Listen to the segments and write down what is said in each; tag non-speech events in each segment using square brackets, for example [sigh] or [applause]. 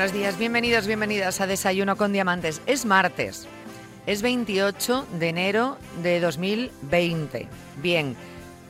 buenos días, bienvenidos, bienvenidas a Desayuno con Diamantes. Es martes, es 28 de enero de 2020. Bien,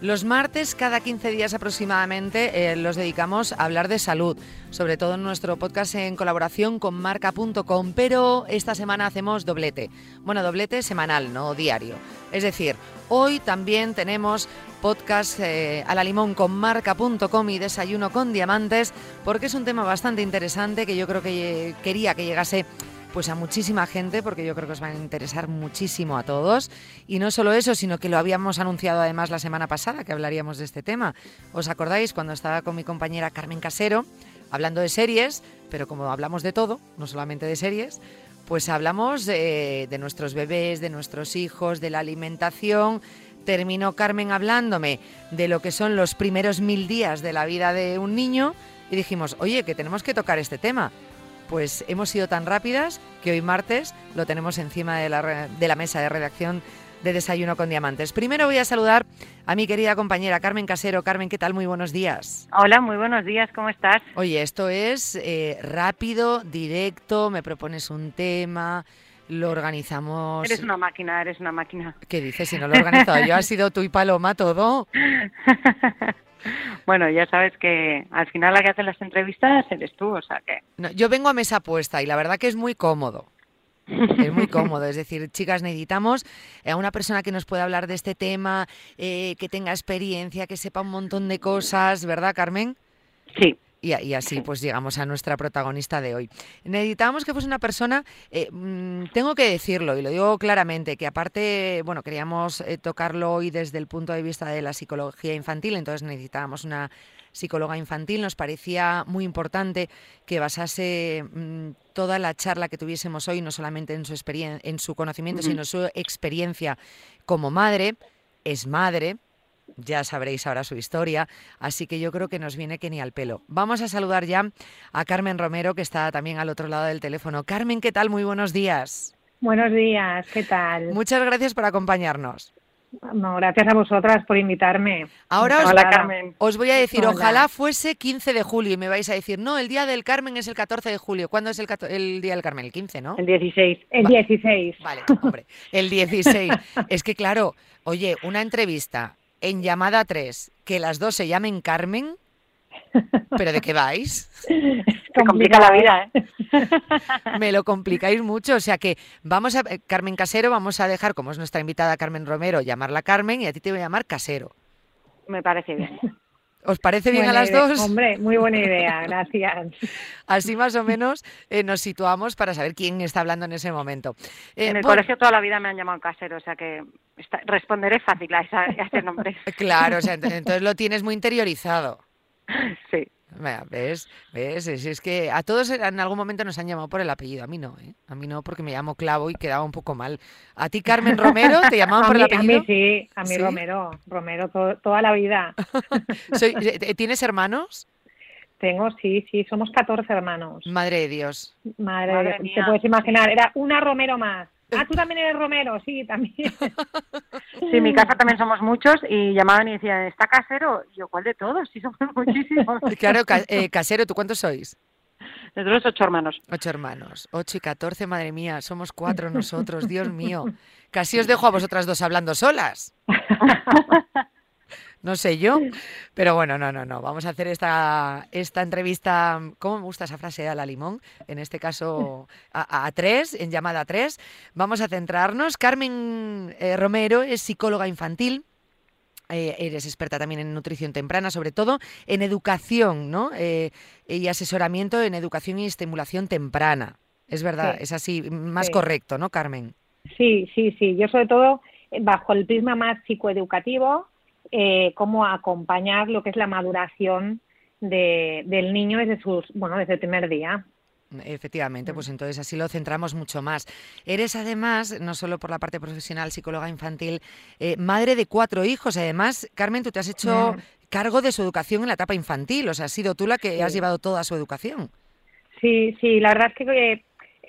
los martes, cada 15 días aproximadamente, eh, los dedicamos a hablar de salud, sobre todo en nuestro podcast en colaboración con marca.com, pero esta semana hacemos doblete. Bueno, doblete semanal, no diario. Es decir, hoy también tenemos podcast eh, a la limón con marca.com y desayuno con diamantes, porque es un tema bastante interesante que yo creo que quería que llegase pues a muchísima gente, porque yo creo que os va a interesar muchísimo a todos. Y no solo eso, sino que lo habíamos anunciado además la semana pasada, que hablaríamos de este tema. ¿Os acordáis cuando estaba con mi compañera Carmen Casero, hablando de series, pero como hablamos de todo, no solamente de series, pues hablamos de, de nuestros bebés, de nuestros hijos, de la alimentación. Terminó Carmen hablándome de lo que son los primeros mil días de la vida de un niño y dijimos, oye, que tenemos que tocar este tema pues hemos sido tan rápidas que hoy martes lo tenemos encima de la, de la mesa de redacción de Desayuno con Diamantes. Primero voy a saludar a mi querida compañera Carmen Casero. Carmen, ¿qué tal? Muy buenos días. Hola, muy buenos días, ¿cómo estás? Oye, esto es eh, rápido, directo, me propones un tema, lo organizamos. Eres una máquina, eres una máquina. ¿Qué dices? Si no lo he organizado yo, ha sido tú y Paloma todo. [laughs] Bueno, ya sabes que al final la que hace las entrevistas eres tú, o sea que... No, yo vengo a mesa puesta y la verdad que es muy cómodo. [laughs] Es muy cómodo, es decir, chicas, necesitamos a una persona que nos pueda hablar de este tema, eh, que tenga experiencia, que sepa un montón de cosas, ¿verdad, Carmen? Sí. Y, y, así pues llegamos a nuestra protagonista de hoy. Necesitábamos que fuese una persona, eh, mmm, tengo que decirlo y lo digo claramente, que aparte, bueno, queríamos eh, tocarlo hoy desde el punto de vista de la psicología infantil, entonces necesitábamos una psicóloga infantil, nos parecía muy importante que basase mmm, toda la charla que tuviésemos hoy, no solamente en su, en su conocimiento, uh -huh. sino su experiencia como madre, es madre, ya sabréis ahora su historia, así que yo creo que nos viene que ni al pelo. Vamos a saludar ya a Carmen Romero, que está también al otro lado del teléfono. Carmen, ¿qué tal? Muy buenos días. Buenos días, ¿qué tal? Muchas gracias por acompañarnos. No, gracias a vosotras por invitarme. Ahora os, Hola, Carmen. os voy a decir, Hola. ojalá fuese 15 de julio y me vais a decir, no, el día del Carmen es el 14 de julio. ¿Cuándo es el, el día del Carmen? El 15, ¿no? El 16. El Va. 16. Vale, hombre, el 16. [laughs] es que claro, oye, una entrevista en llamada 3, que las dos se llamen Carmen, ¿pero de qué vais? Se [laughs] complica la vida, ¿eh? Me lo complicáis mucho, o sea que vamos a, Carmen Casero, vamos a dejar, como es nuestra invitada Carmen Romero, llamarla Carmen y a ti te voy a llamar Casero. Me parece bien. ¿Os parece bien Buena a las idea. dos? Hombre, muy buena idea, gracias. [laughs] Así más o menos eh, nos situamos para saber quién está hablando en ese momento. Eh, en el colegio toda la vida me han llamado casero, o sea que está- responderé fácil a, esa- a ese nombre. [laughs] Claro, o sea, ent- entonces lo tienes muy interiorizado. [laughs] Sí. ¿Ves? ¿Ves? Es, es que a todos en algún momento nos han llamado por el apellido. A mí no, ¿eh? A mí no, porque me llamo Clavo y quedaba un poco mal. ¿A ti, Carmen Romero, te [laughs] llamaban A por mí, el a apellido? mí sí, a mí ¿Sí? Romero, Romero to- toda la vida. [laughs] Soy- eh, ¿Tienes hermanos? Tengo, sí, sí, somos 14 hermanos. Madre de Dios. Madre, Madre de- te mía. puedes imaginar, era una Romero más. Ah, tú también eres Romero, sí, también. [laughs] Sí, en mi casa también somos muchos y llamaban y decían, ¿está casero? Y yo, ¿cuál de todos? Sí, somos [laughs] muchísimos. [laughs] Claro, ca- eh, Casero, ¿tú cuántos sois? Nosotros ocho hermanos. Ocho hermanos. Ocho y catorce, madre mía. Somos cuatro nosotros, Dios mío. Casi os dejo a vosotras dos hablando solas. No sé yo, pero bueno, no, no, no. Vamos a hacer esta, esta entrevista, ¿cómo me gusta esa frase a la limón? En este caso a, a tres, en llamada a tres. Vamos a centrarnos. Carmen eh, Romero es psicóloga infantil. Eh, eres experta también en nutrición temprana, sobre todo en educación, ¿no? Eh, y asesoramiento en educación y estimulación temprana. Es verdad, Sí. es así, más Sí. correcto, ¿no, Carmen? Sí, sí, sí. Yo sobre todo eh, bajo el prisma más psicoeducativo, eh, cómo acompañar lo que es la maduración de, del niño desde sus, bueno, desde el primer día. Efectivamente, Mm. pues entonces así lo centramos mucho más. Eres además, no solo por la parte profesional, psicóloga infantil, eh, madre de cuatro hijos. Además, Carmen, tú te has hecho Mm. cargo de su educación en la etapa infantil, o sea, has sido tú la que Sí. has llevado toda su educación. Sí, sí, la verdad es que eh,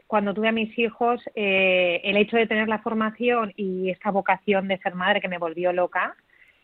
cuando tuve a mis hijos, eh, el hecho de tener la formación y esta vocación de ser madre que me volvió loca,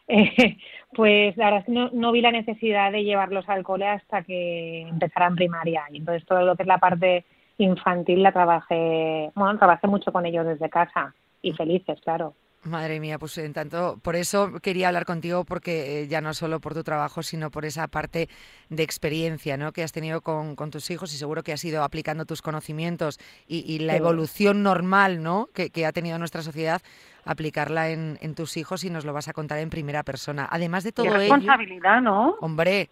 eh, [laughs] pues la verdad es que no, no, vi la necesidad de llevarlos al cole hasta que empezaran primaria. Y entonces todo lo que es la parte infantil la trabajé, bueno, trabajé mucho con ellos desde casa y felices, claro. Madre mía, pues en tanto, por eso quería hablar contigo, porque eh, ya no solo por tu trabajo, sino por esa parte de experiencia ¿no? que has tenido con, tus hijos y seguro que has ido aplicando tus conocimientos y, la evolución normal ¿no? que, ha tenido nuestra sociedad, aplicarla en, tus hijos y nos lo vas a contar en primera persona. Además de todo y responsabilidad, ¿no? Hombre.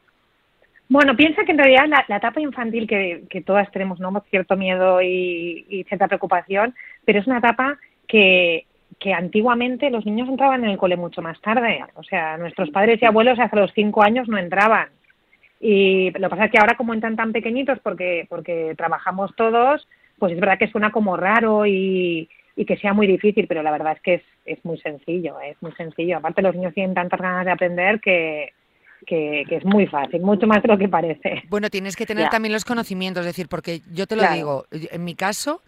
Bueno, piensa que en realidad la, etapa infantil que, que, todas tenemos, ¿no? Cierto miedo y cierta preocupación, pero es una etapa que que antiguamente los niños entraban en el cole mucho más tarde. O sea, nuestros padres y abuelos hasta los cinco años no entraban. Y lo que pasa es que ahora como entran tan pequeñitos porque, porque trabajamos todos, pues es verdad que suena como raro y, y que sea muy difícil, pero la verdad es que es, es muy sencillo, es muy sencillo. Aparte los niños tienen tantas ganas de aprender que, que, es muy fácil, mucho más de lo que parece. Bueno, tienes que tener también los conocimientos, es decir, porque yo te lo digo, en mi caso,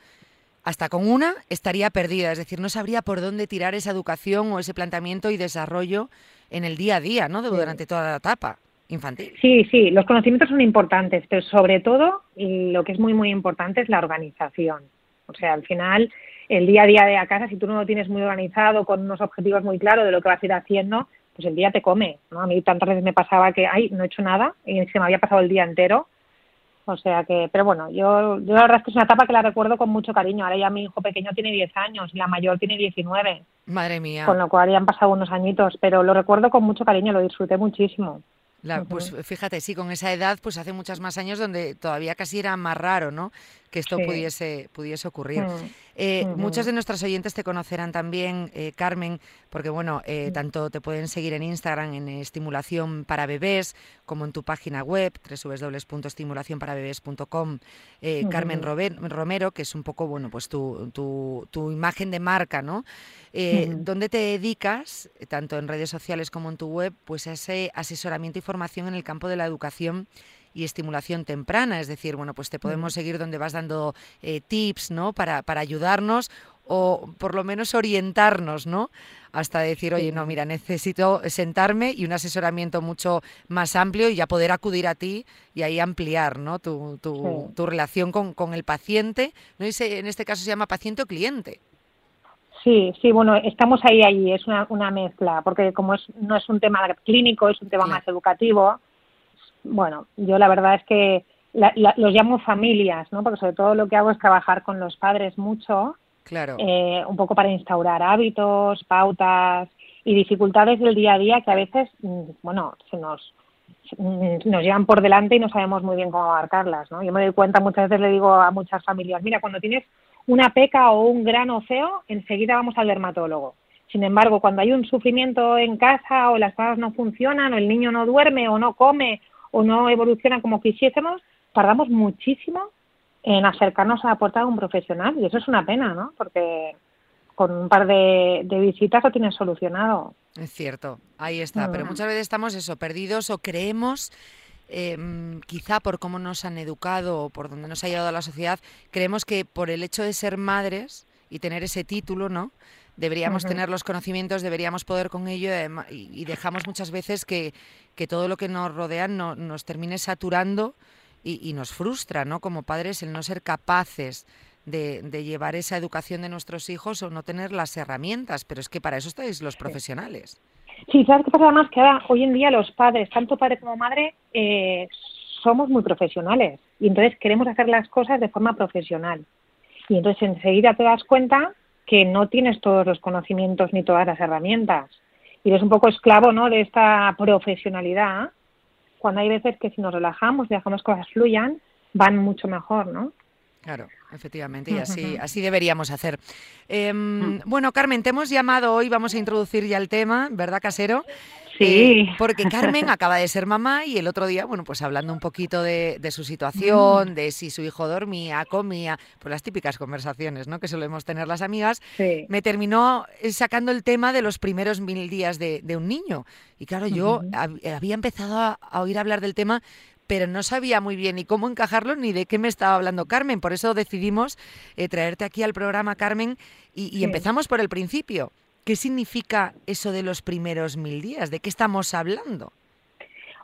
hasta con una estaría perdida, es decir, no sabría por dónde tirar esa educación o ese planteamiento y desarrollo en el día a día, ¿no? Durante toda la etapa infantil. Sí, sí, los conocimientos son importantes, pero sobre todo lo que es muy, muy importante es la organización. O sea, al final, el día a día de la casa, si tú no lo tienes muy organizado, con unos objetivos muy claros de lo que vas a ir haciendo, pues el día te come, ¿no? A mí tantas veces me pasaba que, ay, no he hecho nada y se me había pasado el día entero o sea que, pero bueno, yo, yo la verdad es que es una etapa que la recuerdo con mucho cariño. Ahora ya mi hijo pequeño tiene 10 años y la mayor tiene 19. Madre mía. Con lo cual ya han pasado unos añitos, pero lo recuerdo con mucho cariño, lo disfruté muchísimo. Pues fíjate, sí, con esa edad, pues hace muchos más años donde todavía casi era más raro, ¿no? Que esto pudiese, pudiese ocurrir. Mm. Eh, muchos de nuestros oyentes te conocerán también, eh, Carmen, porque bueno, eh, mm. tanto te pueden seguir en Instagram en Estimulación para Bebés, como en tu página web, www.estimulacionparabebés.com, Carmen Romero, que es un poco, bueno, pues tu, tu, tu imagen de marca, ¿no? Donde te dedicas, tanto en redes sociales como en tu web, pues a ese asesoramiento y formación en el campo de la educación y estimulación temprana, es decir, bueno, pues te podemos seguir donde vas dando eh, tips, ¿no? Para, para ayudarnos o por lo menos orientarnos, ¿no? Hasta decir, oye, no, mira, necesito sentarme y un asesoramiento mucho más amplio y ya poder acudir a ti y ahí ampliar, ¿no? Tu, tu, tu relación con, con, el paciente, ¿no? Y en este caso se llama paciente o cliente. Sí, sí, bueno, estamos ahí, ahí, es una, una mezcla, porque como es, no es un tema clínico, es un tema más educativo, bueno, yo la verdad es que los llamo familias, ¿no? Porque sobre todo lo que hago es trabajar con los padres mucho, claro. Eh, un poco para instaurar hábitos, pautas y dificultades del día a día que a veces, mm, bueno, se nos mm, nos llevan por delante y no sabemos muy bien cómo abarcarlas, ¿no? Yo me doy cuenta, muchas veces le digo a muchas familias, mira, cuando tienes una peca o un grano feo, enseguida vamos al dermatólogo. Sin embargo, cuando hay un sufrimiento en casa o las cosas no funcionan o el niño no duerme o no come o no evoluciona como quisiésemos, tardamos muchísimo en acercarnos a aportar a un profesional y eso es una pena, ¿no? Porque con un par de, visitas lo tienes solucionado. Es cierto, ahí está. Pero mm. muchas veces estamos eso, perdidos o creemos, em, quizá por cómo nos han educado o por donde nos ha llevado la sociedad, creemos que por el hecho de ser madres y tener ese título, ¿no? Deberíamos tener los conocimientos, deberíamos poder con ello y, dejamos muchas veces que, que, todo lo que nos rodea no, nos termine saturando y, nos frustra, ¿no? Como padres, el no ser capaces de, llevar esa educación de nuestros hijos o no tener las herramientas, pero es que para eso estáis los profesionales. Sí, ¿sabes qué pasa además? Que ahora, hoy en día los padres, tanto padre como madre, eh, somos muy profesionales y entonces queremos hacer las cosas de forma profesional. Y entonces enseguida te das cuenta que no tienes todos los conocimientos ni todas las herramientas. Y eres un poco esclavo ¿no? de esta profesionalidad, cuando hay veces que si nos relajamos y dejamos que cosas fluyan, van mucho mejor, ¿no? Claro, efectivamente, y así, así deberíamos hacer. Em, bueno, Carmen, te hemos llamado hoy, vamos a introducir ya el tema, ¿verdad, Casero? Sí. Eh, porque Carmen [laughs] acaba de ser mamá y el otro día, bueno, pues hablando un poquito de, su situación, mm. de si su hijo dormía, comía, pues las típicas conversaciones, ¿no? Que solemos tener las amigas, me terminó eh, sacando el tema de los primeros mil días de, un niño. Y claro, yo había empezado a, oír hablar del tema, pero no sabía muy bien ni cómo encajarlo ni de qué me estaba hablando Carmen. Por eso decidimos eh, traerte aquí al programa, Carmen, y, empezamos por el principio. ¿Qué significa eso de los primeros mil días? ¿De qué estamos hablando?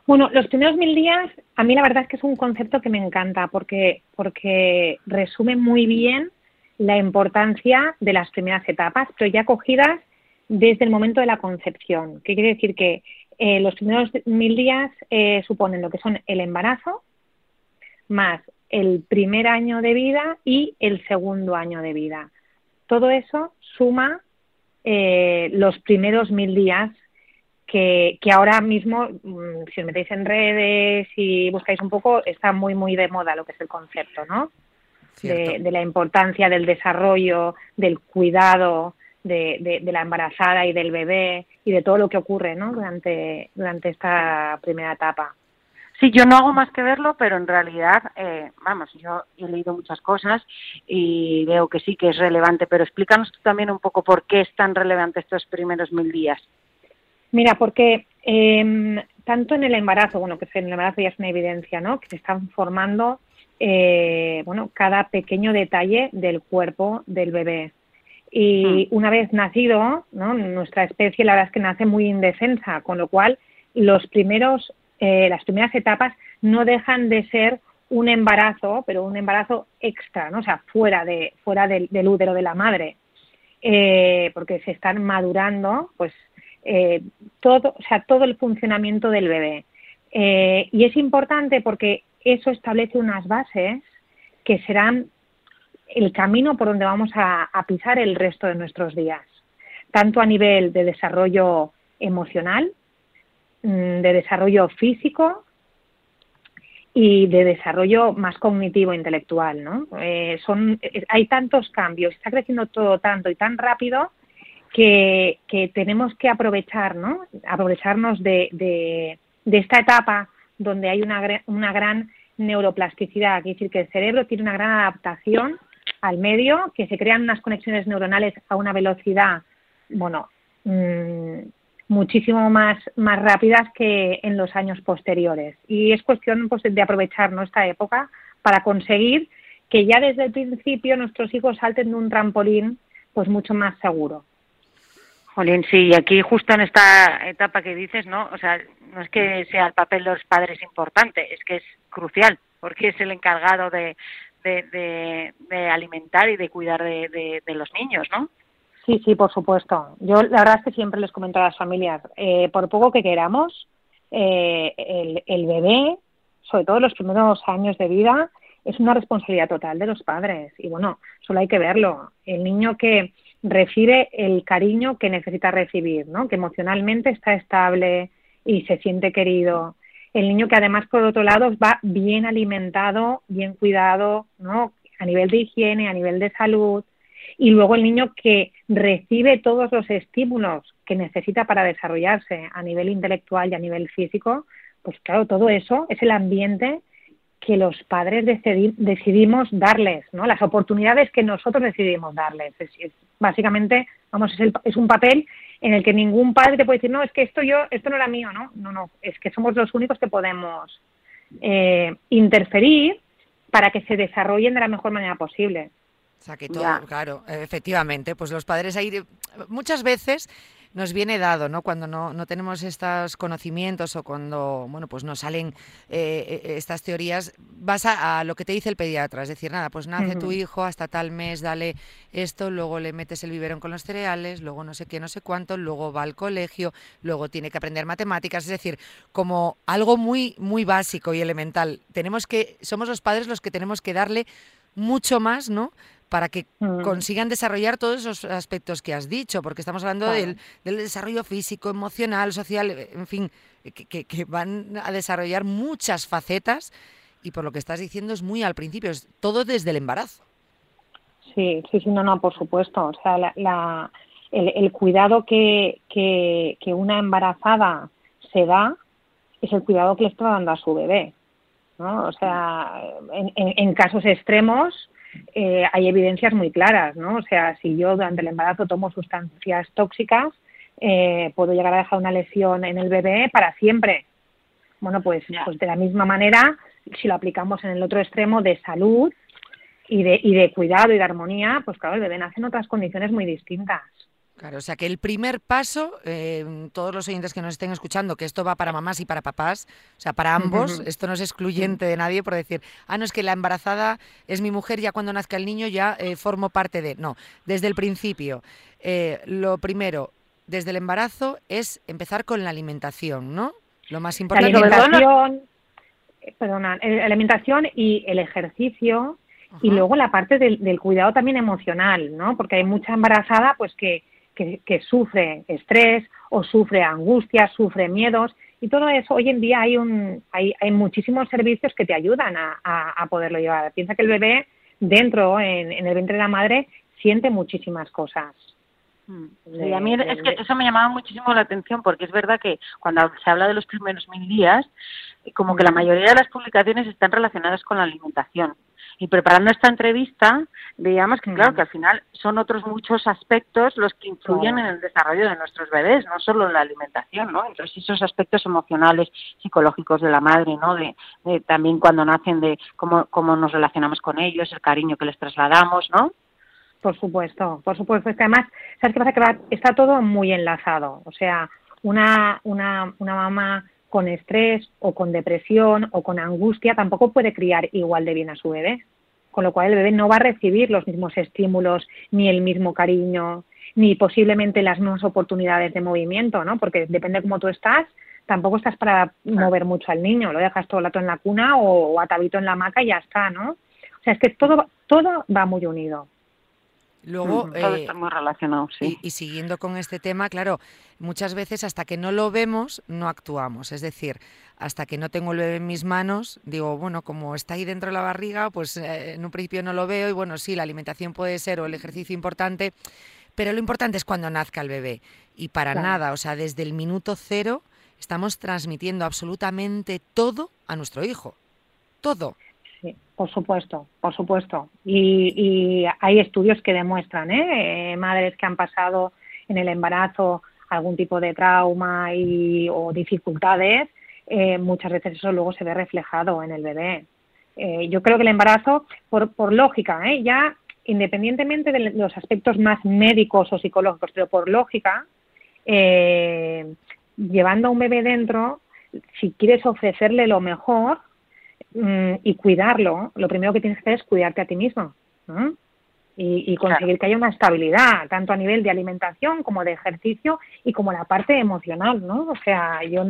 Bueno, los primeros mil días, a mí la verdad es que es un concepto que me encanta porque, porque resume muy bien la importancia de las primeras etapas, pero ya cogidas desde el momento de la concepción. ¿Qué quiere decir? Que eh, los primeros mil días eh, suponen lo que son el embarazo, más el primer año de vida y el segundo año de vida. Todo eso suma eh, los primeros mil días que, que ahora mismo, mm, si os metéis en redes y buscáis un poco, está muy, muy de moda lo que es el concepto, ¿no? De, la importancia del desarrollo, del cuidado de, de, la embarazada y del bebé y de todo lo que ocurre, ¿no? Durante, durante esta primera etapa. Sí, yo no hago más que verlo, pero en realidad, eh, vamos, yo he leído muchas cosas y veo que sí que es relevante, pero explícanos tú también un poco por qué es tan relevante estos primeros mil días. Mira, porque eh, tanto en el embarazo, bueno, que en el embarazo ya es una evidencia, ¿no? Que se están formando, eh, bueno, cada pequeño detalle del cuerpo del bebé. Y hmm. una vez nacido, ¿no? Nuestra especie la verdad es que nace muy indefensa, con lo cual los primeros, eh, las primeras etapas no dejan de ser un embarazo, pero un embarazo extra, ¿no? O sea, fuera de, fuera del, útero de la madre, eh, porque se están madurando, pues eh, todo, o sea, todo el funcionamiento del bebé. Eh, y es importante porque eso establece unas bases que serán el camino por donde vamos a, pisar el resto de nuestros días, tanto a nivel de desarrollo emocional, de desarrollo físico y de desarrollo más cognitivo intelectual, ¿no? Eh, son, hay tantos cambios, está creciendo todo tanto y tan rápido que, tenemos que aprovechar, ¿no? Aprovecharnos de, de, esta etapa donde hay una, una gran neuroplasticidad, quiere decir que el cerebro tiene una gran adaptación al medio, que se crean unas conexiones neuronales a una velocidad, bueno, mm, muchísimo más, más rápidas que en los años posteriores. Y es cuestión pues, de aprovechar esta época para conseguir que ya desde el principio nuestros hijos salten de un trampolín pues mucho más seguro. Jolín, sí, y aquí justo en esta etapa que dices, ¿no? O sea, no es que sea el papel de los padres importante, es que es crucial, porque es el encargado de, de, alimentar y de cuidar de, los niños, ¿no? Sí, sí, por supuesto. Yo la verdad es que siempre les comento a las familias, eh, por poco que queramos, eh, el, el bebé, sobre todo los primeros años de vida, es una responsabilidad total de los padres. Y bueno, solo hay que verlo. El niño que recibe el cariño que necesita recibir, ¿no? Que emocionalmente está estable y se siente querido. El niño que además por otro lado va bien alimentado, bien cuidado, ¿no? A nivel de higiene, a nivel de salud. Y luego el niño que recibe todos los estímulos que necesita para desarrollarse a nivel intelectual y a nivel físico, pues claro, todo eso es el ambiente que los padres decidimos darles, ¿no? Las oportunidades que nosotros decidimos darles. Es, básicamente, vamos, es, es, un papel en el que ningún padre te puede decir, no, es que esto yo, esto no era mío, ¿no? No, no, es que somos los únicos que podemos eh, interferir para que se desarrollen de la mejor manera posible. O sea, que todo, claro, efectivamente, pues los padres ahí muchas veces nos viene dado, ¿no? Cuando no, no tenemos estos conocimientos o cuando, bueno, pues nos salen eh, eh, estas teorías, vas a, lo que te dice el pediatra, es decir, nada, pues nace tu hijo hasta tal mes, dale esto, luego le metes el biberón con los cereales, luego no sé qué, no sé cuánto, luego va al colegio, luego tiene que aprender matemáticas, es decir, como algo muy, muy básico y elemental. Tenemos que, somos los padres los que tenemos que darle mucho más, ¿no? para que mm. consigan desarrollar todos esos aspectos que has dicho, porque estamos hablando del, desarrollo físico, emocional, social, en fin, que, van a desarrollar muchas facetas y por lo que estás diciendo es muy al principio, es todo desde el embarazo. Sí, sí, sí, no, no, por supuesto. O sea, la, el, cuidado que, que, una embarazada se da es el cuidado que le está dando a su bebé. ¿No? O sea, en, en casos extremos, eh, hay evidencias muy claras, ¿no? O sea, si yo durante el embarazo tomo sustancias tóxicas, eh, puedo llegar a dejar una lesión en el bebé para siempre. Bueno, pues, pues de la misma manera, si lo aplicamos en el otro extremo de salud y de, y de cuidado y de armonía, pues claro, el bebé nace en otras condiciones muy distintas. Claro, o sea que el primer paso, eh, todos los oyentes que nos estén escuchando, que esto va para mamás y para papás, o sea, para ambos, [laughs] esto no es excluyente de nadie por decir, ah, no, es que la embarazada es mi mujer, ya cuando nazca el niño ya eh, formo parte de... No, desde el principio, eh, lo primero, desde el embarazo, es empezar con la alimentación, ¿no? Lo más importante. La alimentación, perdona, la alimentación y el ejercicio y luego la parte del, del, cuidado también emocional, ¿no? Porque hay mucha embarazada, pues que que, sufre estrés o sufre angustia, sufre miedos y todo eso hoy en día hay un hay, hay muchísimos servicios que te ayudan a, a, poderlo llevar. Piensa que el bebé dentro en, el vientre de la madre siente muchísimas cosas. Mm. Sí, a mí es que eso me llamaba muchísimo la atención porque es verdad que cuando se habla de los primeros mil días, como que la mayoría de las publicaciones están relacionadas con la alimentación. Y preparando esta entrevista, veíamos que, claro, que al final son otros muchos aspectos los que influyen en el desarrollo de nuestros bebés, no solo en la alimentación, ¿no? Entonces, esos aspectos emocionales, psicológicos de la madre, ¿no? De, también cuando nacen, de cómo, cómo nos relacionamos con ellos, el cariño que les trasladamos, ¿no? Por supuesto, por supuesto. Es que además, ¿sabes qué pasa? Que está todo muy enlazado. O sea, una, una, una mamá con estrés o con depresión o con angustia tampoco puede criar igual de bien a su bebé. Con lo cual el bebé no va a recibir los mismos estímulos, ni el mismo cariño, ni posiblemente las mismas oportunidades de movimiento, ¿no? Porque depende de cómo tú estás, tampoco estás para mover mucho al niño, lo dejas todo el rato en la cuna o, atadito en la hamaca y ya está, ¿no? O sea, es que todo, todo va muy unido. Luego, todo eh, está muy relacionado, sí. Y, siguiendo con este tema, claro, muchas veces hasta que no lo vemos, no actuamos. Es decir, hasta que no tengo el bebé en mis manos, digo, bueno, como está ahí dentro de la barriga, pues eh, en un principio no lo veo y bueno, sí, la alimentación puede ser o el ejercicio importante, pero lo importante es cuando nazca el bebé. Y para nada, o sea, desde el minuto cero estamos transmitiendo absolutamente todo a nuestro hijo. Todo por supuesto, por supuesto. Y, hay estudios que demuestran, ¿eh? ¿eh? madres que han pasado en el embarazo algún tipo de trauma y, o dificultades, eh, muchas veces eso luego se ve reflejado en el bebé. Eh, yo creo que el embarazo, por, por lógica, ¿eh? ya independientemente de los aspectos más médicos o psicológicos, pero por lógica, llevando a un bebé dentro, si quieres ofrecerle lo mejor, Mm, y cuidarlo, lo primero que tienes que hacer es cuidarte a ti mismo y, conseguir que haya una estabilidad, tanto a nivel de alimentación como de ejercicio y como la parte emocional, ¿no? O sea, yo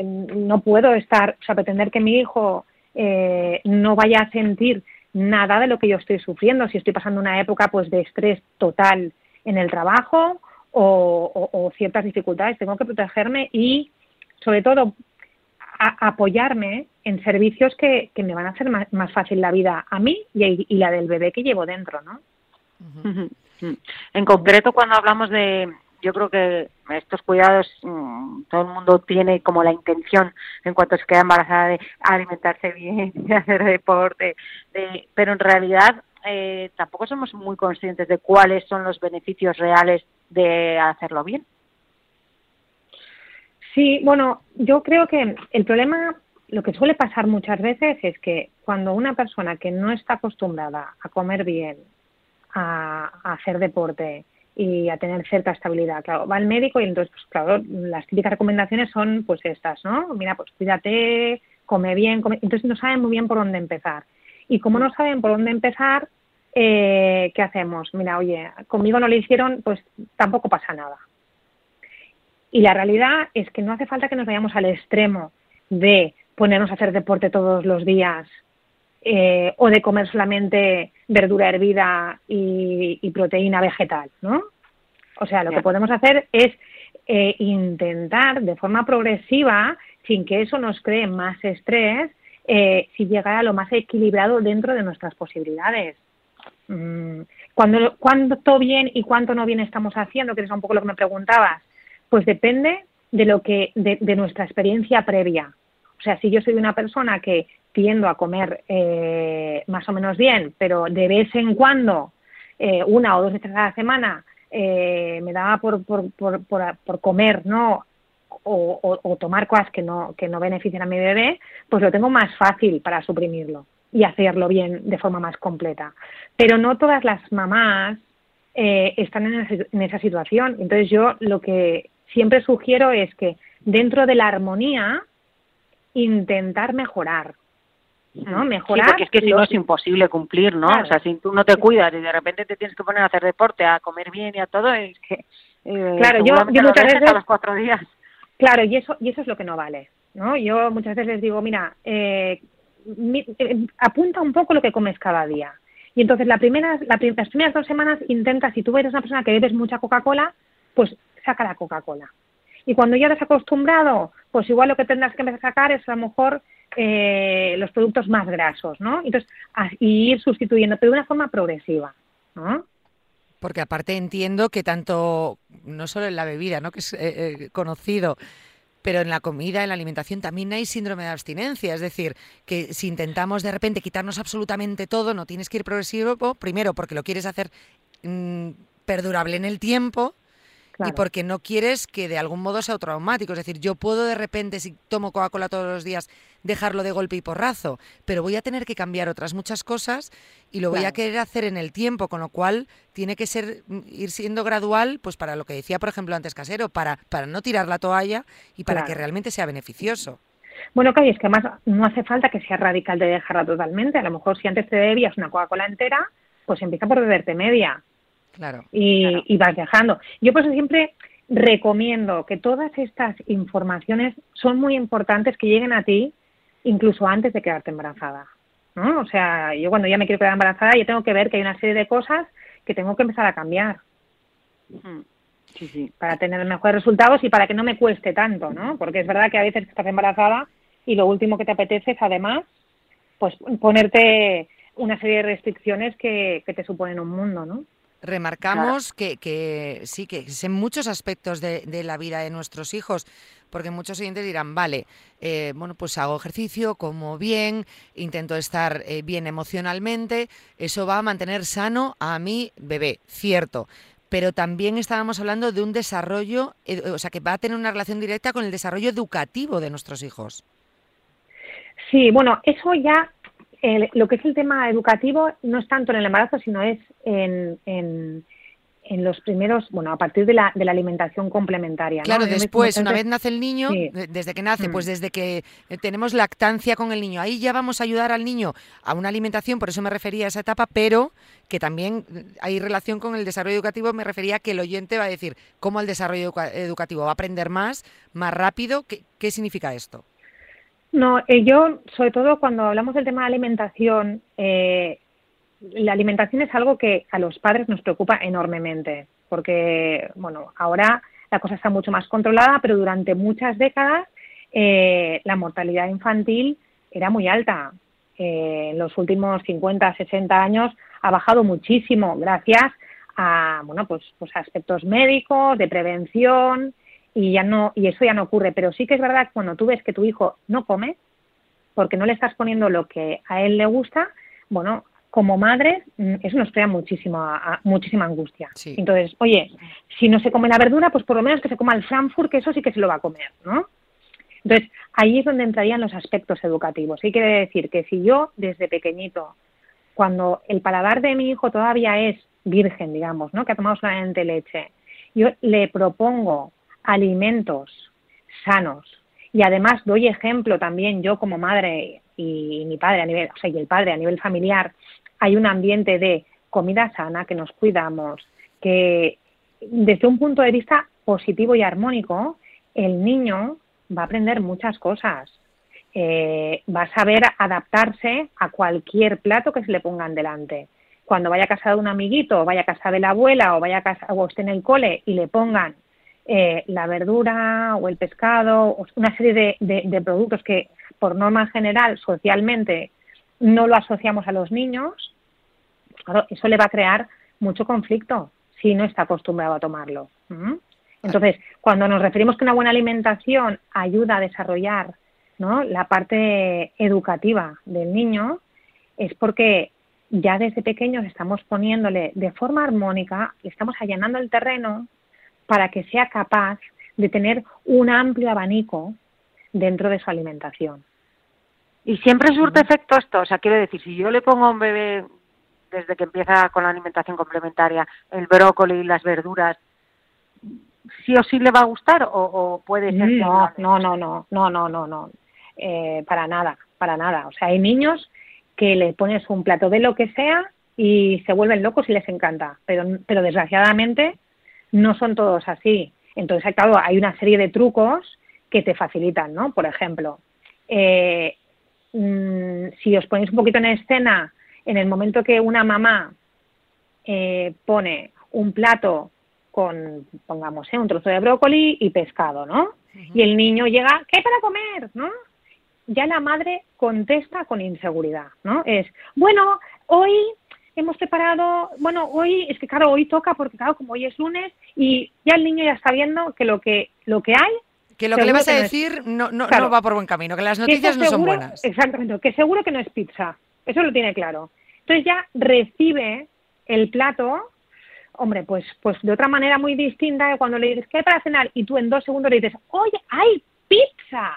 no puedo estar, o sea, pretender que mi hijo eh, no vaya a sentir nada de lo que yo estoy sufriendo, si estoy pasando una época pues de estrés total en el trabajo o ciertas dificultades, tengo que protegerme y sobre todo apoyarme en servicios que, que, me van a hacer más, fácil la vida a mí y, la del bebé que llevo dentro, ¿no? En concreto, cuando hablamos de, yo creo que estos cuidados mm, todo el mundo tiene como la intención en cuanto se queda embarazada de alimentarse bien, [laughs] de hacer deporte, de, pero en realidad eh, tampoco somos muy conscientes de cuáles son los beneficios reales de hacerlo bien. Sí, bueno, yo creo que el problema, lo que suele pasar muchas veces es que cuando una persona que no está acostumbrada a comer bien, a, hacer deporte y a tener cierta estabilidad, claro, va al médico y entonces, pues claro, las típicas recomendaciones son pues estas, ¿no? Mira, pues cuídate, come bien, come... entonces no saben muy bien por dónde empezar. Y como no saben por dónde empezar, eh, ¿qué hacemos? Mira, oye, conmigo no le hicieron, pues tampoco pasa nada. Y la realidad es que no hace falta que nos vayamos al extremo de ponernos a hacer deporte todos los días eh, o de comer solamente verdura hervida y, proteína vegetal, ¿no? O sea, lo que podemos hacer es eh, intentar de forma progresiva, sin que eso nos cree más estrés, eh, si llegar a lo más equilibrado dentro de nuestras posibilidades. Mm, cuando, ¿Cuánto bien y cuánto no bien estamos haciendo? Que es un poco lo que me preguntabas. Pues depende de lo que de, nuestra experiencia previa. O sea, si yo soy una persona que tiendo a comer eh, más o menos bien, pero de vez en cuando, eh, una o dos veces a la semana, eh, me daba por, por, por, por, comer, ¿no? O, o, tomar cosas que no, que no benefician a mi bebé, pues lo tengo más fácil para suprimirlo y hacerlo bien de forma más completa. Pero no todas las mamás eh, están en esa, situación. Entonces yo lo que siempre sugiero es que dentro de la armonía intentar mejorar. ¿no? Mejorar. porque es que si no es imposible cumplir, ¿no? O sea, si tú no te cuidas y de repente te tienes que poner a hacer deporte, a comer bien y a todo, es que. Eh, claro, yo, yo muchas veces. A los cuatro días. Claro, y eso, y eso es lo que no vale, ¿no? Yo muchas veces les digo, mira, eh, eh, apunta un poco lo que comes cada día. Y entonces la primera, las primeras dos semanas intenta, si tú eres una persona que bebes mucha Coca-Cola, pues saca la Coca-Cola. Y cuando ya has acostumbrado, pues igual lo que tendrás que empezar a sacar es a lo mejor eh, los productos más grasos, ¿no? Entonces, y ir sustituyendo, pero de una forma progresiva, ¿no? Porque aparte entiendo que tanto, no solo en la bebida, ¿no? que es eh, conocido, pero en la comida, en la alimentación también hay síndrome de abstinencia. Es decir, que si intentamos de repente quitarnos absolutamente todo, no tienes que ir progresivo, primero porque lo quieres hacer mm, perdurable en el tiempo y porque no quieres que de algún modo sea traumático. Es decir, yo puedo de repente, si tomo Coca-Cola todos los días, dejarlo de golpe y porrazo, pero voy a tener que cambiar otras muchas cosas y lo voy a querer hacer en el tiempo, con lo cual tiene que ser mm, ir siendo gradual, pues para lo que decía, por ejemplo, antes Casero, para, para no tirar la toalla y para que realmente sea beneficioso. Bueno, Cari, es que además no hace falta que sea radical de dejarla totalmente. A lo mejor si antes te bebías una Coca-Cola entera, pues empieza por beberte media Claro. Y, vas viajando. Yo por eso siempre recomiendo que todas estas informaciones son muy importantes que lleguen a ti incluso antes de quedarte embarazada. ¿no? O sea, yo cuando ya me quiero quedar embarazada, yo tengo que ver que hay una serie de cosas que tengo que empezar a cambiar. Sí, sí. Para tener mejores resultados y para que no me cueste tanto, ¿no? Porque es verdad que a veces estás embarazada y lo último que te apetece es además, pues ponerte una serie de restricciones que, que te suponen un mundo, ¿no? Remarcamos que, que, sí, que es en muchos aspectos de, la vida de nuestros hijos, porque muchos oyentes dirán, vale, eh, bueno, pues hago ejercicio, como bien, intento estar eh, bien emocionalmente, eso va a mantener sano a mi bebé, cierto. Pero también estábamos hablando de un desarrollo, o sea, que va a tener una relación directa con el desarrollo educativo de nuestros hijos. Sí, bueno, eso ya lo que es el tema educativo no es tanto en el embarazo, sino es en, en, los primeros, bueno, a partir de la, de la alimentación complementaria. Claro, después, una vez nace el niño, desde que nace, pues mm. desde que tenemos lactancia con el niño, ahí ya vamos a ayudar al niño a una alimentación, por eso me refería a esa etapa, pero que también hay relación con el desarrollo educativo, me refería a que el oyente va a decir, ¿cómo el desarrollo educativo va a aprender más, más rápido? ¿Qué, qué significa esto? No, eh, yo, sobre todo cuando hablamos del tema de alimentación, eh, la alimentación es algo que a los padres nos preocupa enormemente, porque, bueno, ahora la cosa está mucho más controlada, pero durante muchas décadas eh, la mortalidad infantil era muy alta. en los últimos 50, 60 años ha bajado muchísimo gracias a, bueno, pues, pues aspectos médicos, de prevención, y ya no y eso ya no ocurre. Pero sí que es verdad que cuando tú ves que tu hijo no come porque no le estás poniendo lo que a él le gusta bueno como madre mm, eso nos crea muchísima muchísima angustia. Entonces oye si no se come la verdura pues por lo menos que se coma el Frankfurt que eso sí que se lo va a comer no entonces ahí es donde entrarían los aspectos educativos. Y quiere decir que si yo desde pequeñito cuando el paladar de mi hijo todavía es virgen digamos no que ha tomado solamente leche yo le propongo alimentos sanos. Y además doy ejemplo también yo como madre y mi padre a nivel, o sea, y el padre a nivel familiar, hay un ambiente de comida sana, que nos cuidamos, que desde un punto de vista positivo y armónico, el niño va a aprender muchas cosas. Eh, va a saber adaptarse a cualquier plato que se le pongan delante. Cuando vaya a casa de un amiguito, o vaya a casa de la abuela, o vaya a casa, o esté en el cole y le pongan eh, la verdura o el pescado, una serie de, productos que por norma general socialmente no lo asociamos a los niños, pues claro, eso le va a crear mucho conflicto si no está acostumbrado a tomarlo. Entonces, cuando nos referimos que una buena alimentación ayuda a desarrollar ¿no? la parte educativa del niño, es porque ya desde pequeños estamos poniéndole de forma armónica, le estamos allanando el terreno para que sea capaz de tener un amplio abanico dentro de su alimentación. Y siempre surte efecto esto, o sea, quiero decir, si yo le pongo a un bebé desde que empieza con la alimentación complementaria, el brócoli y las verduras, sí o sí le va a gustar o, puede ser no, no, no, no, no, no, no, no, eh, para nada, para nada. O sea, hay niños que le pones un plato de lo que sea y se vuelven locos y les encanta, pero, pero desgraciadamente no son todos así. Entonces, claro, hay una serie de trucos que te facilitan, ¿no? Por ejemplo, eh, mm, si os ponéis un poquito en escena, en el momento que una mamá eh, pone un plato con, pongamos, ¿eh? un trozo de brócoli y pescado, ¿no? Y el niño llega, ¿qué hay para comer? ¿no? Ya la madre contesta con inseguridad, ¿no? Es, bueno, hoy hemos preparado, bueno, hoy, es que claro, hoy toca porque claro, como hoy es lunes y ya el niño ya está viendo que lo que, lo que hay que lo que le vas a decir no, no, no, va por buen camino, que las noticias no son buenas. Exactamente, que seguro que no es pizza. Eso lo tiene claro. Entonces ya recibe el plato, hombre, pues, pues de otra manera muy distinta que cuando le dices, ¿qué hay para cenar? Y tú en dos segundos le dices, oye, hay pizza.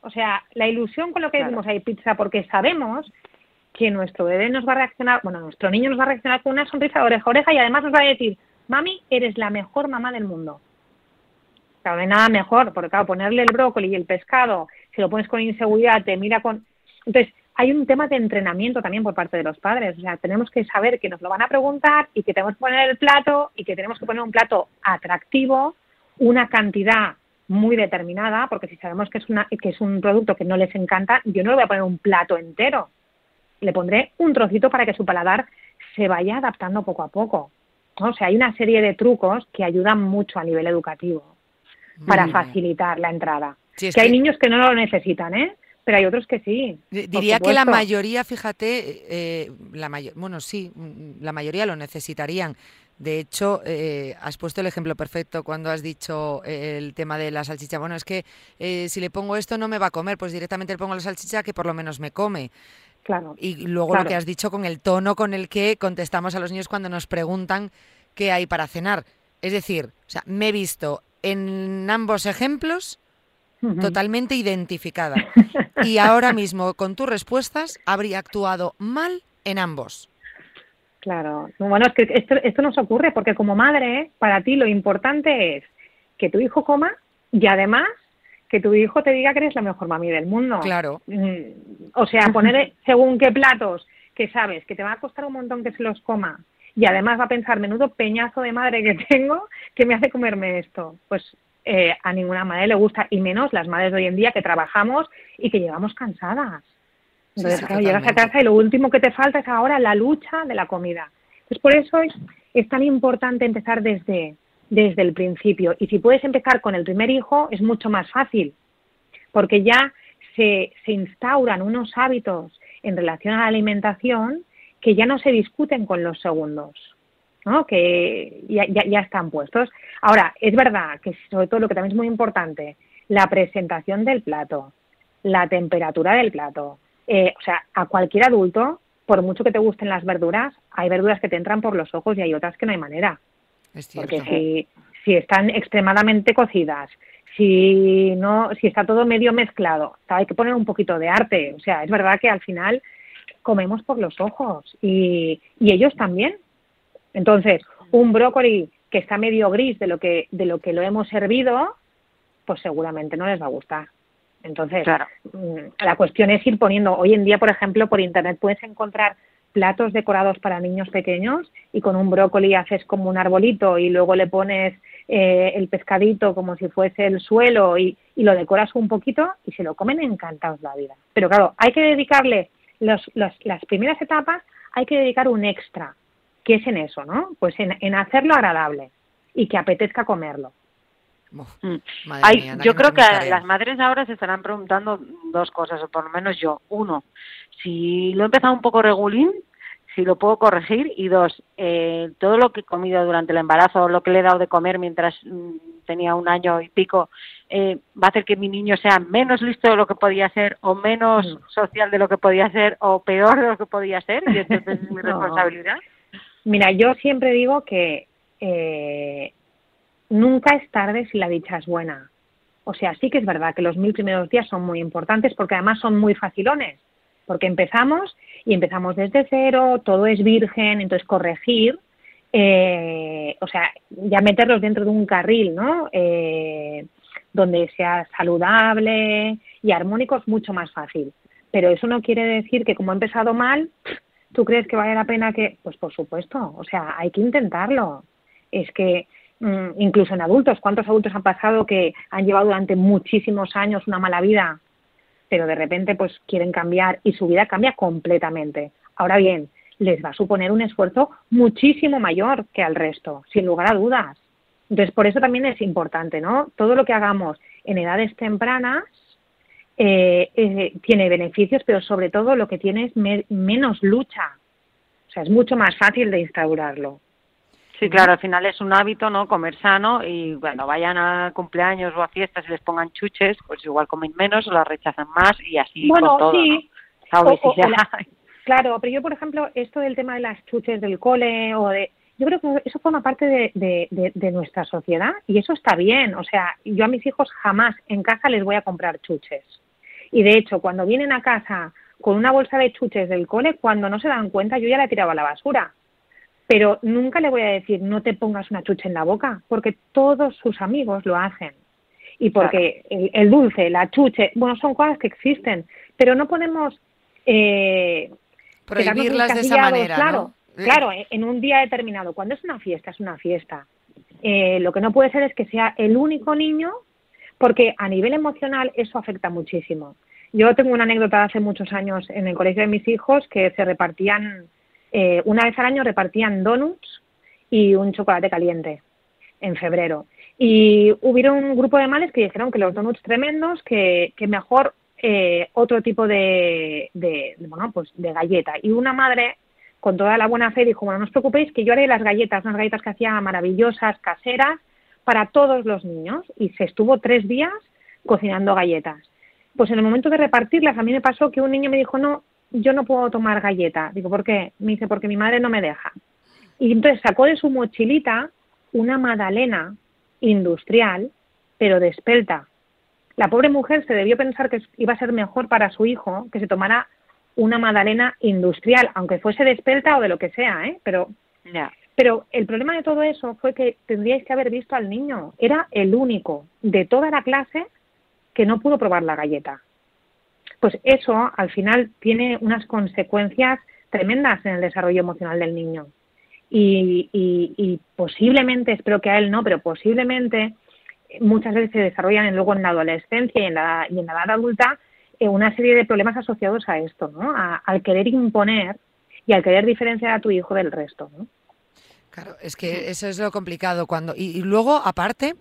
O sea, la ilusión con lo que decimos hay pizza, porque sabemos que nuestro bebé nos va a reaccionar, bueno, nuestro niño nos va a reaccionar con una sonrisa de oreja a oreja y además nos va a decir, mami, eres la mejor mamá del mundo. Claro, no hay nada mejor, porque claro, ponerle el brócoli y el pescado, si lo pones con inseguridad, te mira con... Entonces, hay un tema de entrenamiento también por parte de los padres. O sea, tenemos que saber que nos lo van a preguntar y que tenemos que poner el plato y que tenemos que poner un plato atractivo, una cantidad muy determinada, porque si sabemos que es, una, que es un producto que no les encanta, yo no le voy a poner un plato entero. Le pondré un trocito para que su paladar se vaya adaptando poco a poco. O sea, hay una serie de trucos que ayudan mucho a nivel educativo para facilitar la entrada. que, hay niños que no lo necesitan, ¿eh? Pero hay otros que sí. Diría que la mayoría, fíjate, eh, la mayor, bueno, sí, mm, la mayoría lo necesitarían. De hecho, eh, has puesto el ejemplo perfecto cuando has dicho eh, el tema de la salchicha. Bueno, es que si le pongo esto no me va a comer, pues directamente le pongo la salchicha que por lo menos me come. Claro. Y luego lo que has dicho con el tono con el que contestamos a los niños cuando nos preguntan qué hay para cenar. Es decir, o sea, me he visto en ambos ejemplos totalmente identificada. [laughs] Y ahora mismo, con tus respuestas, habría actuado mal en ambos. Claro. Bueno, es que esto, esto nos ocurre porque como madre, para ti lo importante es que tu hijo coma y además que tu hijo te diga que eres la mejor mami del mundo. Claro. Mm, o sea, [laughs] poner según qué platos que sabes que te va a costar un montón que se los coma y además va a pensar, menudo peñazo de madre que [laughs] tengo que me hace comerme esto. Pues eh, a ninguna madre le gusta, y menos las madres de hoy en día que trabajamos y que llegamos cansadas. Entonces, claro, llegas a casa y lo último que te falta es ahora la lucha de la comida. Pues por eso es, es tan importante empezar desde, desde el principio. Y si puedes empezar con el primer hijo, es mucho más fácil, porque ya se, se instauran unos hábitos en relación a la alimentación que ya no se discuten con los segundos, ¿no? que ya, ya, están puestos. Ahora, es verdad que sobre todo lo que también es muy importante, la presentación del plato, la temperatura del plato. Eh, o sea, a cualquier adulto, por mucho que te gusten las verduras, hay verduras que te entran por los ojos y hay otras que no hay manera. Porque si, si están extremadamente cocidas, si no, si está todo medio mezclado, hay que poner un poquito de arte. O sea, es verdad que al final comemos por los ojos y, y ellos también. Entonces, un brócoli que está medio gris de lo que de lo que lo hemos servido, pues seguramente no les va a gustar. Entonces, mm, la cuestión es ir poniendo. Hoy en día, por ejemplo, por internet puedes encontrar platos decorados para niños pequeños y con un brócoli haces como un arbolito y luego le pones eh, el pescadito como si fuese el suelo y, y, lo decoras un poquito y se lo comen encantados la vida. Pero claro, hay que dedicarle los, las primeras etapas hay que dedicar un extra, que es en eso, ¿no? Pues en, hacerlo agradable y que apetezca comerlo. Mm. Hay, yo creo que las madres ahora se estarán preguntando dos cosas, o por lo menos yo. Uno, si lo he empezado un poco regulín, si lo puedo corregir. Y dos, eh, todo lo que he comido durante el embarazo, lo que le he dado de comer mientras mm, tenía un año y pico, eh, va a hacer que mi niño sea menos listo de lo que podía ser, o menos mm. social de lo que podía ser, o peor de lo que podía ser. Y entonces es [laughs] mi responsabilidad. Mira, yo siempre digo que eh, nunca es tarde si la dicha es buena. O sea, sí que es verdad que los mil primeros días son muy importantes porque además son muy facilones porque empezamos y empezamos desde cero, todo es virgen, entonces corregir, eh, o sea, ya meterlos dentro de un carril, ¿no? Eh, donde sea saludable y armónico es mucho más fácil. Pero eso no quiere decir que como ha empezado mal, ¿tú crees que vale la pena que...? Pues por supuesto, o sea, hay que intentarlo. Es que incluso en adultos, ¿cuántos adultos han pasado que han llevado durante muchísimos años una mala vida, pero de repente pues quieren cambiar y su vida cambia completamente? Ahora bien, les va a suponer un esfuerzo muchísimo mayor que al resto, sin lugar a dudas. Entonces, por eso también es importante, ¿no? Todo lo que hagamos en edades tempranas eh, eh, tiene beneficios, pero sobre todo lo que tiene es menos lucha. O sea, es mucho más fácil de instaurarlo. Sí, claro, al final es un hábito, ¿no? Comer sano y cuando vayan a cumpleaños o a fiestas y les pongan chuches, pues igual comen menos o las rechazan más y así bueno, con todo, sí. claro, pero yo, por ejemplo, esto del tema de las chuches del cole o de yo creo que eso forma parte de, de, nuestra sociedad y eso está bien. O sea, yo a mis hijos jamás en casa les voy a comprar chuches. Y de hecho, cuando vienen a casa con una bolsa de chuches del cole, cuando no se dan cuenta, yo ya la he tirado a la basura. Pero nunca le voy a decir, no te pongas una chuche en la boca, porque todos sus amigos lo hacen. Y porque el, dulce, la chuche, bueno, son cosas que existen, pero no podemos... Eh, Prohibirlas de esa manera, claro. Claro, en un día determinado. Cuando es una fiesta, es una fiesta. Eh, lo que no puede ser es que sea el único niño, porque a nivel emocional eso afecta muchísimo. Yo tengo una anécdota de hace muchos años en el colegio de mis hijos que se repartían, eh, una vez al año repartían donuts y un chocolate caliente en febrero. Y hubieron un grupo de males que dijeron que los donuts tremendos, que, que mejor eh, otro tipo de, de, bueno, pues de galleta. Y una madre con toda la buena fe, dijo, bueno, no os preocupéis que yo haré las galletas, unas galletas que hacía maravillosas, caseras, para todos los niños. Y se estuvo tres días cocinando galletas. Pues en el momento de repartirlas, a mí me pasó que un niño me dijo, no, yo no puedo tomar galleta. Digo, ¿por qué? Me dice, porque mi madre no me deja. Y entonces sacó de su mochilita una magdalena industrial, pero de espelta. La pobre mujer se debió pensar que iba a ser mejor para su hijo que se tomara una magdalena industrial, aunque fuese de espelta o de lo que sea, ¿eh? Pero, pero el problema de todo eso fue que tendríais que haber visto al niño. Era el único de toda la clase que no pudo probar la galleta. Pues eso al final tiene unas consecuencias tremendas en el desarrollo emocional del niño. Y, y, posiblemente, espero que a él no, pero posiblemente muchas veces se desarrollan luego en la adolescencia y en la, y en la edad adulta eh, una serie de problemas asociados a esto, ¿no? al querer imponer y al querer diferenciar a tu hijo del resto, ¿no? Claro, es que eso es lo complicado cuando y luego aparte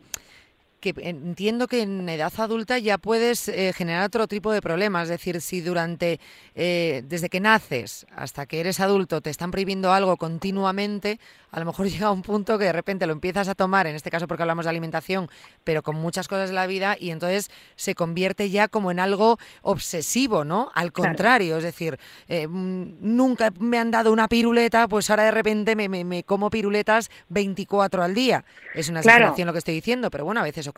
que entiendo que en edad adulta ya puedes eh, generar otro tipo de problemas. Es decir, si durante, eh, desde que naces hasta que eres adulto te están prohibiendo algo continuamente, a lo mejor [laughs] llega un punto que de repente lo empiezas a tomar, en este caso porque hablamos de alimentación, pero con muchas cosas de la vida, y entonces se convierte ya como en algo obsesivo, ¿no? Al contrario, es decir, eh, mm, nunca me han dado una piruleta, pues ahora de repente me, me, como piruletas 24 al día. Es una exageración lo que estoy diciendo, pero bueno, a veces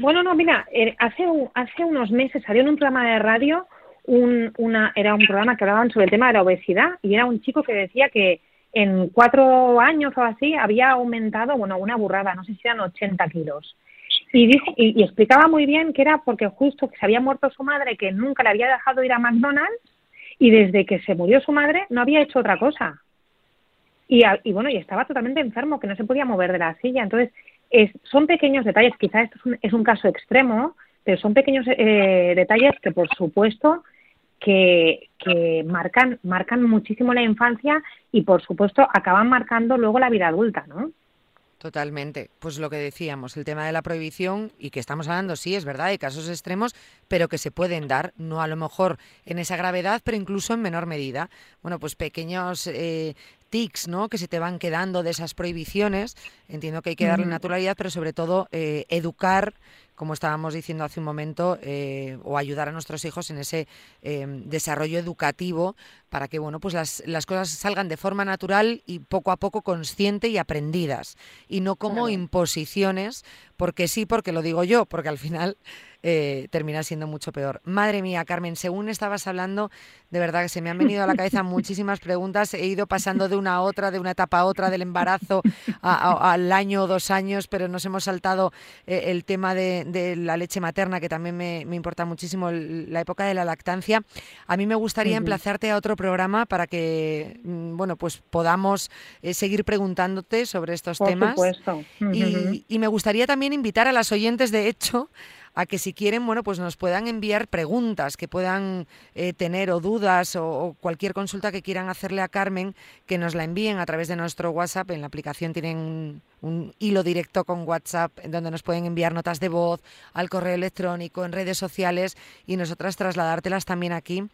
Bueno, no, mira, eh, hace, hace unos meses salió en un programa de radio, un, una, era un programa que hablaban sobre el tema de la obesidad y era un chico que decía que en cuatro años o así había aumentado, bueno, una burrada, no sé si eran 80 kilos. Y, dijo, y, explicaba muy bien que era porque justo que se había muerto su madre, que nunca le había dejado ir a McDonald's, y desde que se murió su madre no había hecho otra cosa. Y, y bueno, y estaba totalmente enfermo, que no se podía mover de la silla. Entonces, son pequeños detalles, quizás esto es un, caso extremo, pero son pequeños eh, detalles que, por supuesto, que, que, marcan, marcan muchísimo la infancia y, por supuesto, acaban marcando luego la vida adulta, ¿no? Totalmente. Pues lo que decíamos, el tema de la prohibición y que estamos hablando, sí, es verdad, hay casos extremos, pero que se pueden dar, no a lo mejor en esa gravedad, pero incluso en menor medida. Bueno, pues pequeños eh, tics, ¿no? Que se te van quedando de esas prohibiciones. Entiendo que hay que darle naturalidad, pero sobre todo eh, educar como estábamos diciendo hace un momento, eh, o ayudar a nuestros hijos en ese em, desarrollo educativo para que bueno, pues las, las, cosas salgan de forma natural y poco a poco consciente y aprendidas, y no como imposiciones porque sí, porque lo digo yo, porque al final eh, termina siendo mucho peor. Madre mía, Carmen, según estabas hablando, de verdad que se me han venido a la cabeza [laughs] muchísimas preguntas. He ido pasando de una a otra, de una etapa a otra, del embarazo al año o dos años, pero nos hemos saltado eh, el tema de, la leche materna, que también me, importa muchísimo, la época de la lactancia. A mí me gustaría emplazarte a otro programa para que, mm, bueno, pues podamos eh, seguir preguntándote sobre estos Por temas. Supuesto. y, y me gustaría también invitar a las oyentes, de hecho, a que si quieren, bueno, pues nos puedan enviar preguntas que puedan eh, tener o dudas o, cualquier consulta que quieran hacerle a Carmen, que nos la envíen a través de nuestro WhatsApp. En la aplicación tienen un, hilo directo con WhatsApp donde nos pueden enviar notas de voz al correo electrónico, en redes sociales y nosotras trasladártelas también aquí.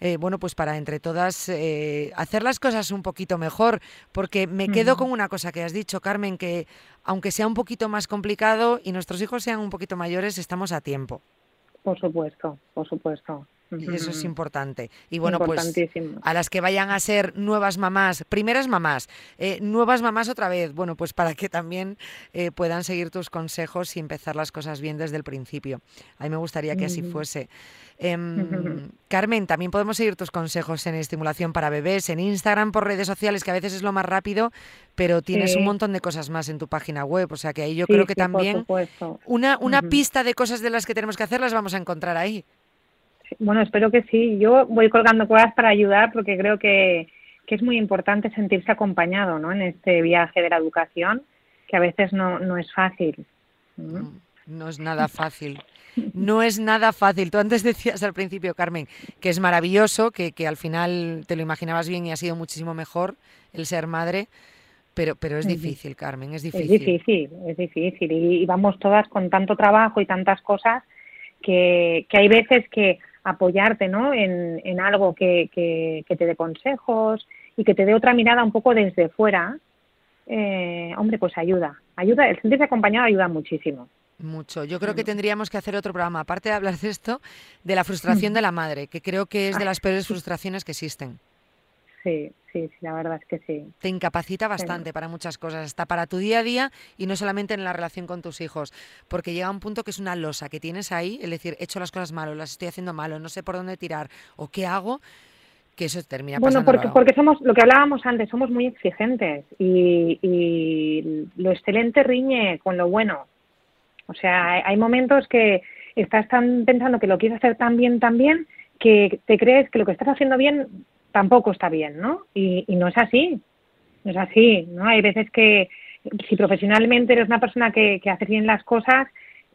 Eh, bueno, pues para entre todas eh, hacer las cosas un poquito mejor, porque me quedo con una cosa que has dicho, Carmen, que aunque sea un poquito más complicado y nuestros hijos sean un poquito mayores, estamos a tiempo. Por supuesto, por supuesto. Y eso es importante. Y bueno, pues a las que vayan a ser nuevas mamás, primeras mamás, eh, nuevas mamás otra vez, bueno, pues para que también eh, puedan seguir tus consejos y empezar las cosas bien desde el principio. A mí me gustaría que así fuese. Em, [laughs] Carmen, también podemos seguir tus consejos en estimulación para bebés, en Instagram, por redes sociales, que a veces es lo más rápido, pero tienes un montón de cosas más en tu página web. O sea que ahí yo creo que también una, una pista de cosas de las que tenemos que hacer las vamos a encontrar ahí. Bueno, espero que sí. Yo voy colgando cosas para ayudar porque creo que, es muy importante sentirse acompañado ¿no? en este viaje de la educación, que a veces no, no es fácil. ¿no? es nada fácil. No es nada fácil. Tú antes decías al principio, Carmen, que es maravilloso, que, que al final te lo imaginabas bien y ha sido muchísimo mejor el ser madre, pero, pero es difícil, Carmen, es difícil. Es difícil, es difícil. Y, vamos todas con tanto trabajo y tantas cosas que, que hay veces que apoyarte ¿no? en, en algo que, que, te dé consejos y que te dé otra mirada un poco desde fuera, eh, hombre, pues ayuda. ayuda El sentirse acompañado ayuda muchísimo. Mucho. Yo creo que mm. tendríamos que hacer otro programa, aparte de hablar de esto, de la frustración de la madre, que creo que es de las peores frustraciones que existen. Sí, sí, sí, la verdad es que sí. Te incapacita bastante para muchas cosas, hasta para tu día a día y no solamente en la relación con tus hijos, porque llega un punto que es una losa que tienes ahí, es decir, he hecho las cosas mal, las estoy haciendo mal, no sé por dónde tirar o qué hago, que eso termina Bueno, porque, porque somos, lo que hablábamos antes, somos muy exigentes y, y lo excelente riñe con lo bueno. O sea, hay momentos que estás tan pensando que lo quieres hacer tan bien, tan bien, que te crees que lo que estás haciendo bien tampoco está bien, ¿no? Y, no es así, no es así, ¿no? Hay veces que si profesionalmente eres una persona que, que hace bien las cosas,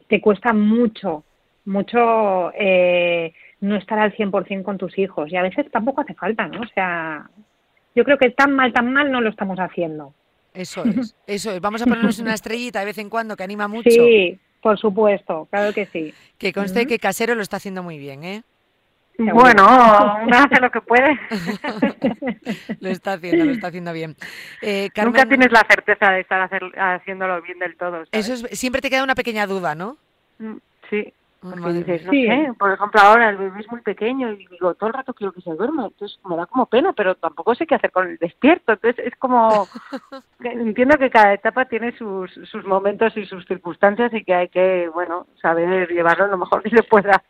te cuesta mucho, mucho eh, no estar al 100% con tus hijos y a veces tampoco hace falta, ¿no? O sea, yo creo que tan mal, tan mal no lo estamos haciendo. Eso es, [laughs] eso es. Vamos a ponernos una estrellita de vez en cuando que anima mucho. Sí, por supuesto, claro que sí. Que conste que Casero lo está haciendo muy bien, ¿eh? Bueno, [laughs] uno hace lo que puede. [laughs] lo está haciendo, lo está haciendo bien. Eh, Nunca tienes la certeza de estar haciéndolo bien del todo. Eso es, siempre te queda una pequeña duda, ¿no? Mm, sí. dices, no sé, por ejemplo, ahora el bebé es muy pequeño y digo, todo el rato quiero que se duerma, entonces me da como pena, pero tampoco sé qué hacer con el despierto, entonces es como, [laughs] entiendo que cada etapa tiene sus, sus momentos y sus circunstancias y que hay que, bueno, saber llevarlo lo mejor que se pueda.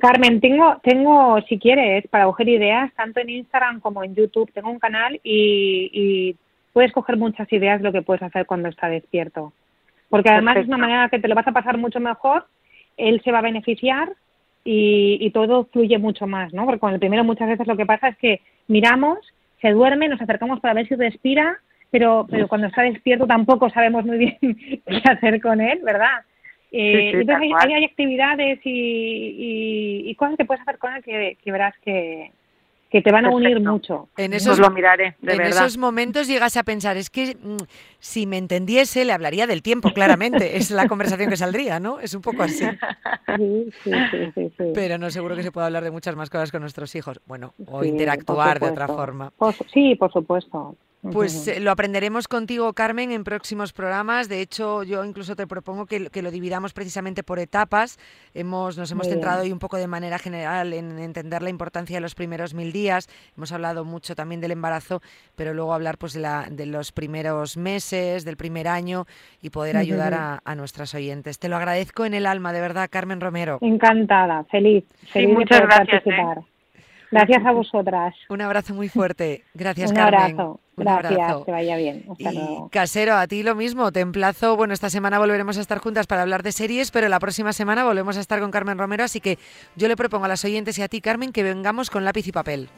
Carmen, tengo, tengo, si quieres, para coger ideas, tanto en Instagram como en YouTube, tengo un canal y, puedes coger muchas ideas de lo que puedes hacer cuando está despierto. Porque además es una manera que te lo vas a pasar mucho mejor, él se va a beneficiar y, todo fluye mucho más, ¿no? Porque con el primero muchas veces lo que pasa es que miramos, se duerme, nos acercamos para ver si respira, pero, pero cuando está despierto tampoco sabemos muy bien [laughs] qué hacer con él, ¿verdad? Eh, entonces hay, actividades y, cosas que puedes hacer con él que, verás que, que te van a unir mucho. En esos, lo miraré, en esos momentos llegas a pensar, es que mm, si me entendiese le hablaría del tiempo, claramente. es la conversación que saldría, ¿no? Es un poco así. Sí, sí, sí, Pero no seguro que se pueda hablar de muchas más cosas con nuestros hijos. Bueno, o interactuar de otra forma. sí, por supuesto. Pues eh, lo aprenderemos contigo, Carmen, en próximos programas. De hecho, yo incluso te propongo que, lo dividamos precisamente por etapas. Hemos, nos hemos centrado hoy un poco de manera general en entender la importancia de los primeros mil días. Hemos hablado mucho también del embarazo, pero luego hablar pues de, la, de los primeros meses, del primer año y poder ayudar a, a, nuestras oyentes. Te lo agradezco en el alma, de verdad, Carmen Romero. Encantada, feliz. feliz muchas gracias. ¿eh? Gracias a vosotras. Un abrazo muy fuerte. Gracias, Un Carmen. Abrazo. Un Gracias, abrazo. que vaya bien. Hasta y Casero, a ti lo mismo. Te emplazo. Bueno, esta semana volveremos a estar juntas para hablar de series, pero la próxima semana volvemos a estar con Carmen Romero. Así que yo le propongo a las oyentes y a ti, Carmen, que vengamos con lápiz y papel.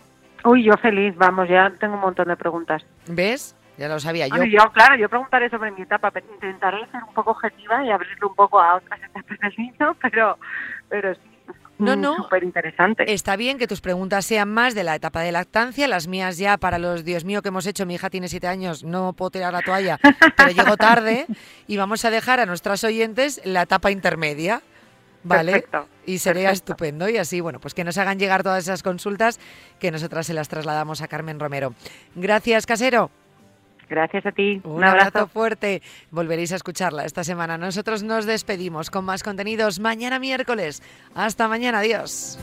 Uy, yo feliz. Vamos, ya tengo un montón de preguntas. ¿Ves? Ya lo sabía yo. yo, claro, yo preguntaré sobre mi etapa, pero intentaré ser un poco objetiva y abrirlo un poco a otras etapas del niño, [laughs] pero, pero sí, no, no. Súper interesante. Está bien que tus preguntas sean más de la etapa de lactancia. Las mías ya para los, Dios mío, que hemos hecho, mi hija tiene siete años, no puedo tirar la toalla, pero llego tarde. [laughs] Y vamos a dejar a nuestras oyentes la etapa intermedia. ¿Vale? Perfecto, y sería estupendo. Y así, bueno, pues que nos hagan llegar todas esas consultas que nosotras se las trasladamos a Carmen Romero. Gracias, Casero. Gracias a ti. Un, abrazo. fuerte. Volveréis a escucharla esta semana. Nosotros nos despedimos con más contenidos mañana miércoles. Hasta mañana. Adiós.